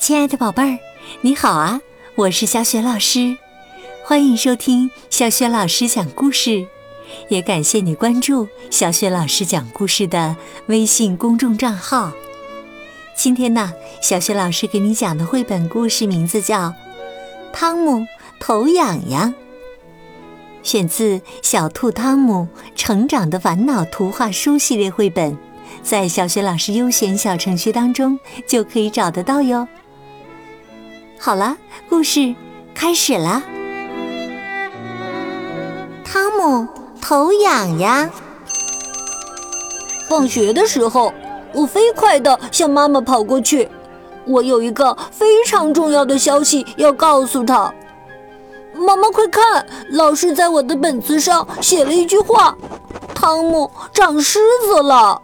亲爱的宝贝儿，你好啊！我是小雪老师，欢迎收听小雪老师讲故事，也感谢你关注小雪老师讲故事的微信公众账号。今天呢，小雪老师给你讲的绘本故事名字叫《汤姆头痒痒》，选自《小兔汤姆成长的烦恼》图画书系列绘本，在小雪老师优选小程序当中就可以找得到哟。好了，故事开始了。汤姆头痒痒。放学的时候，我飞快地向妈妈跑过去。我有一个非常重要的消息要告诉她。妈妈，快看，老师在我的本子上写了一句话：“汤姆长虱子了。”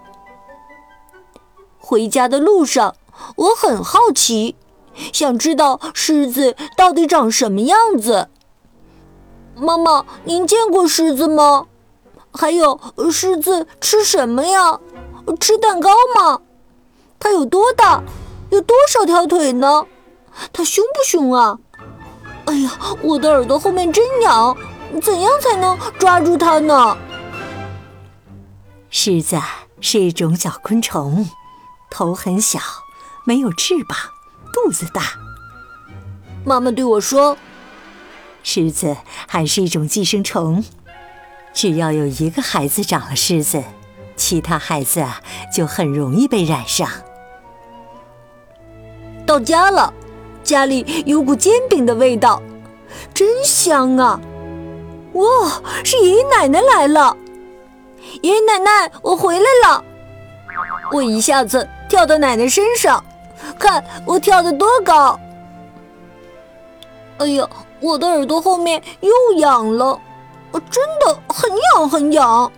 回家的路上，我很好奇。想知道狮子到底长什么样子？妈妈，您见过狮子吗？还有，狮子吃什么呀？吃蛋糕吗？它有多大？有多少条腿呢？它凶不凶啊？哎呀，我的耳朵后面真痒，怎样才能抓住它呢？狮子是一种小昆虫，头很小，没有翅膀。肚子大，妈妈对我说：“虱子还是一种寄生虫，只要有一个孩子长了虱子，其他孩子就很容易被染上。”到家了，家里有股煎饼的味道，真香啊！哇，是爷爷奶奶来了！爷爷奶奶，我回来了！我一下子跳到奶奶身上。看我跳得多高！哎呀，我的耳朵后面又痒了，真的很痒很痒，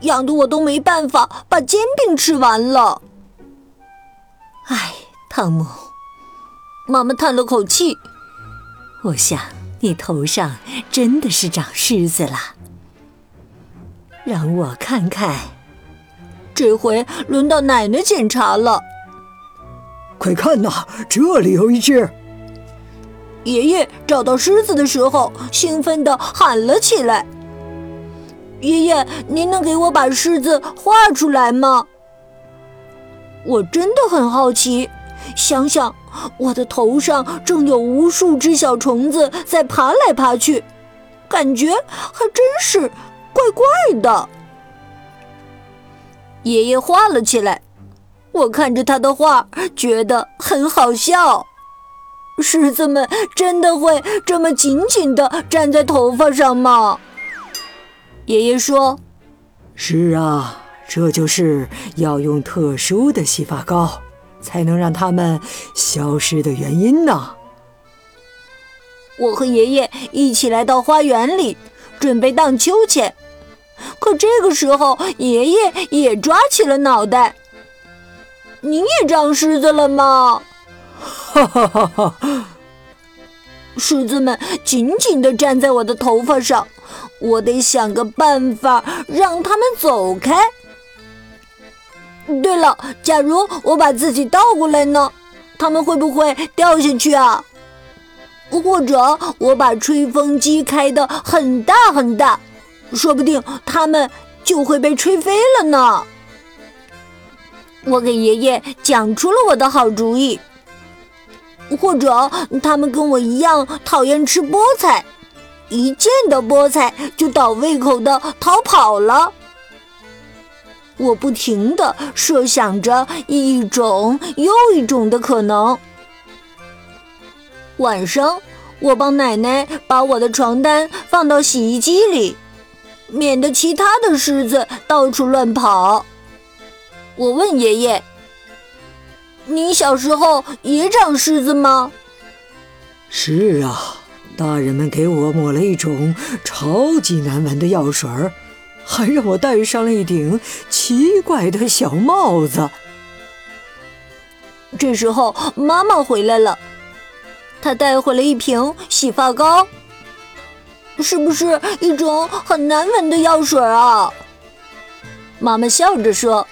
痒得我都没办法把煎饼吃完了。哎，汤姆，妈妈叹了口气。我想你头上真的是长虱子了。让我看看，这回轮到奶奶检查了。快看呐，这里有一只！爷爷找到狮子的时候，兴奋地喊了起来：“爷爷，您能给我把狮子画出来吗？”我真的很好奇，想想我的头上正有无数只小虫子在爬来爬去，感觉还真是怪怪的。爷爷画了起来。我看着他的画，觉得很好笑。狮子们真的会这么紧紧地粘在头发上吗？爷爷说：“是啊，这就是要用特殊的洗发膏，才能让它们消失的原因呢。”我和爷爷一起来到花园里，准备荡秋千。可这个时候，爷爷也抓起了脑袋。您也长虱子了吗？哈哈哈哈！虱子们紧紧地站在我的头发上，我得想个办法让它们走开。对了，假如我把自己倒过来呢？它们会不会掉下去啊？或者我把吹风机开得很大很大，说不定它们就会被吹飞了呢。我给爷爷讲出了我的好主意，或者他们跟我一样讨厌吃菠菜，一见到菠菜就倒胃口的逃跑了。我不停地设想着一种又一种的可能。晚上，我帮奶奶把我的床单放到洗衣机里，免得其他的狮子到处乱跑。我问爷爷：“你小时候也长虱子吗？”“是啊，大人们给我抹了一种超级难闻的药水儿，还让我戴上了一顶奇怪的小帽子。”这时候妈妈回来了，她带回了一瓶洗发膏，是不是一种很难闻的药水啊？妈妈笑着说。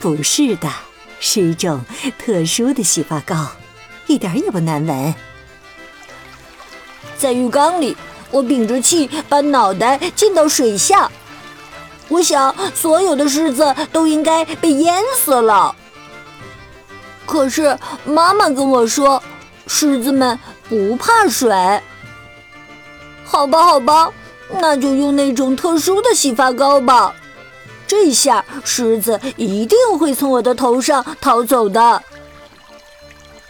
不是的，是一种特殊的洗发膏，一点也不难闻。在浴缸里，我屏着气把脑袋浸到水下。我想，所有的狮子都应该被淹死了。可是妈妈跟我说，狮子们不怕水。好吧，好吧，那就用那种特殊的洗发膏吧。这下狮子一定会从我的头上逃走的。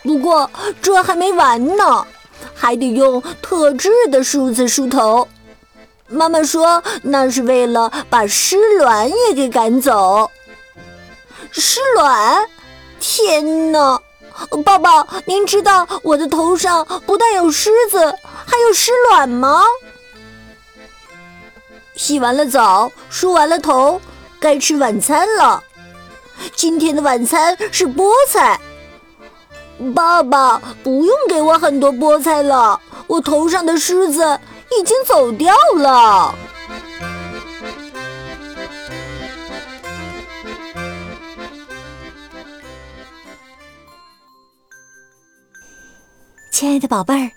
不过这还没完呢，还得用特制的梳子梳头。妈妈说那是为了把尸卵也给赶走。尸卵？天哪！爸爸，您知道我的头上不但有虱子，还有尸卵吗？洗完了澡，梳完了头，该吃晚餐了。今天的晚餐是菠菜。爸爸，不用给我很多菠菜了，我头上的虱子已经走掉了。亲爱的宝贝儿，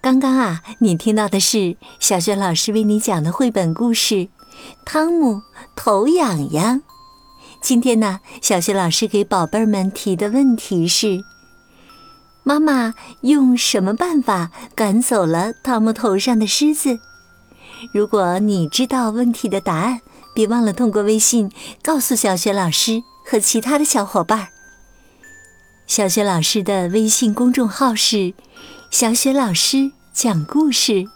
刚刚啊，你听到的是小雪老师为你讲的绘本故事《汤姆头痒痒》。今天呢，小雪老师给宝贝儿们提的问题是：妈妈用什么办法赶走了汤姆头上的虱子？如果你知道问题的答案，别忘了通过微信告诉小雪老师和其他的小伙伴儿。小雪老师的微信公众号是“小雪老师讲故事”，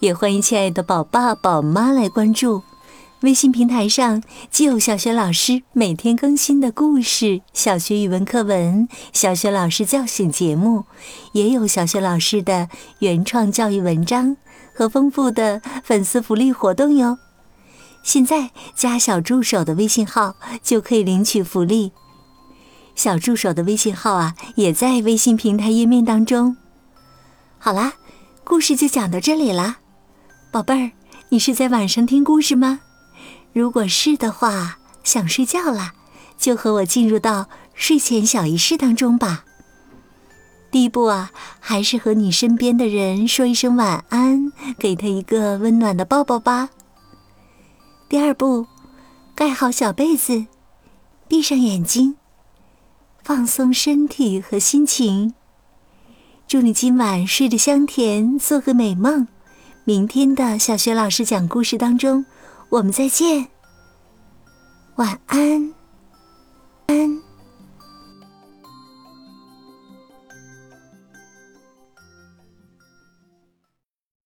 也欢迎亲爱的宝爸宝妈来关注。微信平台上既有小学老师每天更新的故事、小学语文课文、小学老师叫醒节目，也有小学老师的原创教育文章和丰富的粉丝福利活动哟。现在加小助手的微信号就可以领取福利。小助手的微信号啊，也在微信平台页面当中。好啦，故事就讲到这里啦，宝贝儿，你是在晚上听故事吗？如果是的话，想睡觉啦，就和我进入到睡前小仪式当中吧。第一步啊，还是和你身边的人说一声晚安，给他一个温暖的抱抱吧。第二步，盖好小被子，闭上眼睛。放松身体和心情，祝你今晚睡得香甜，做个美梦。明天的小学老师讲故事当中，我们再见。晚安，安。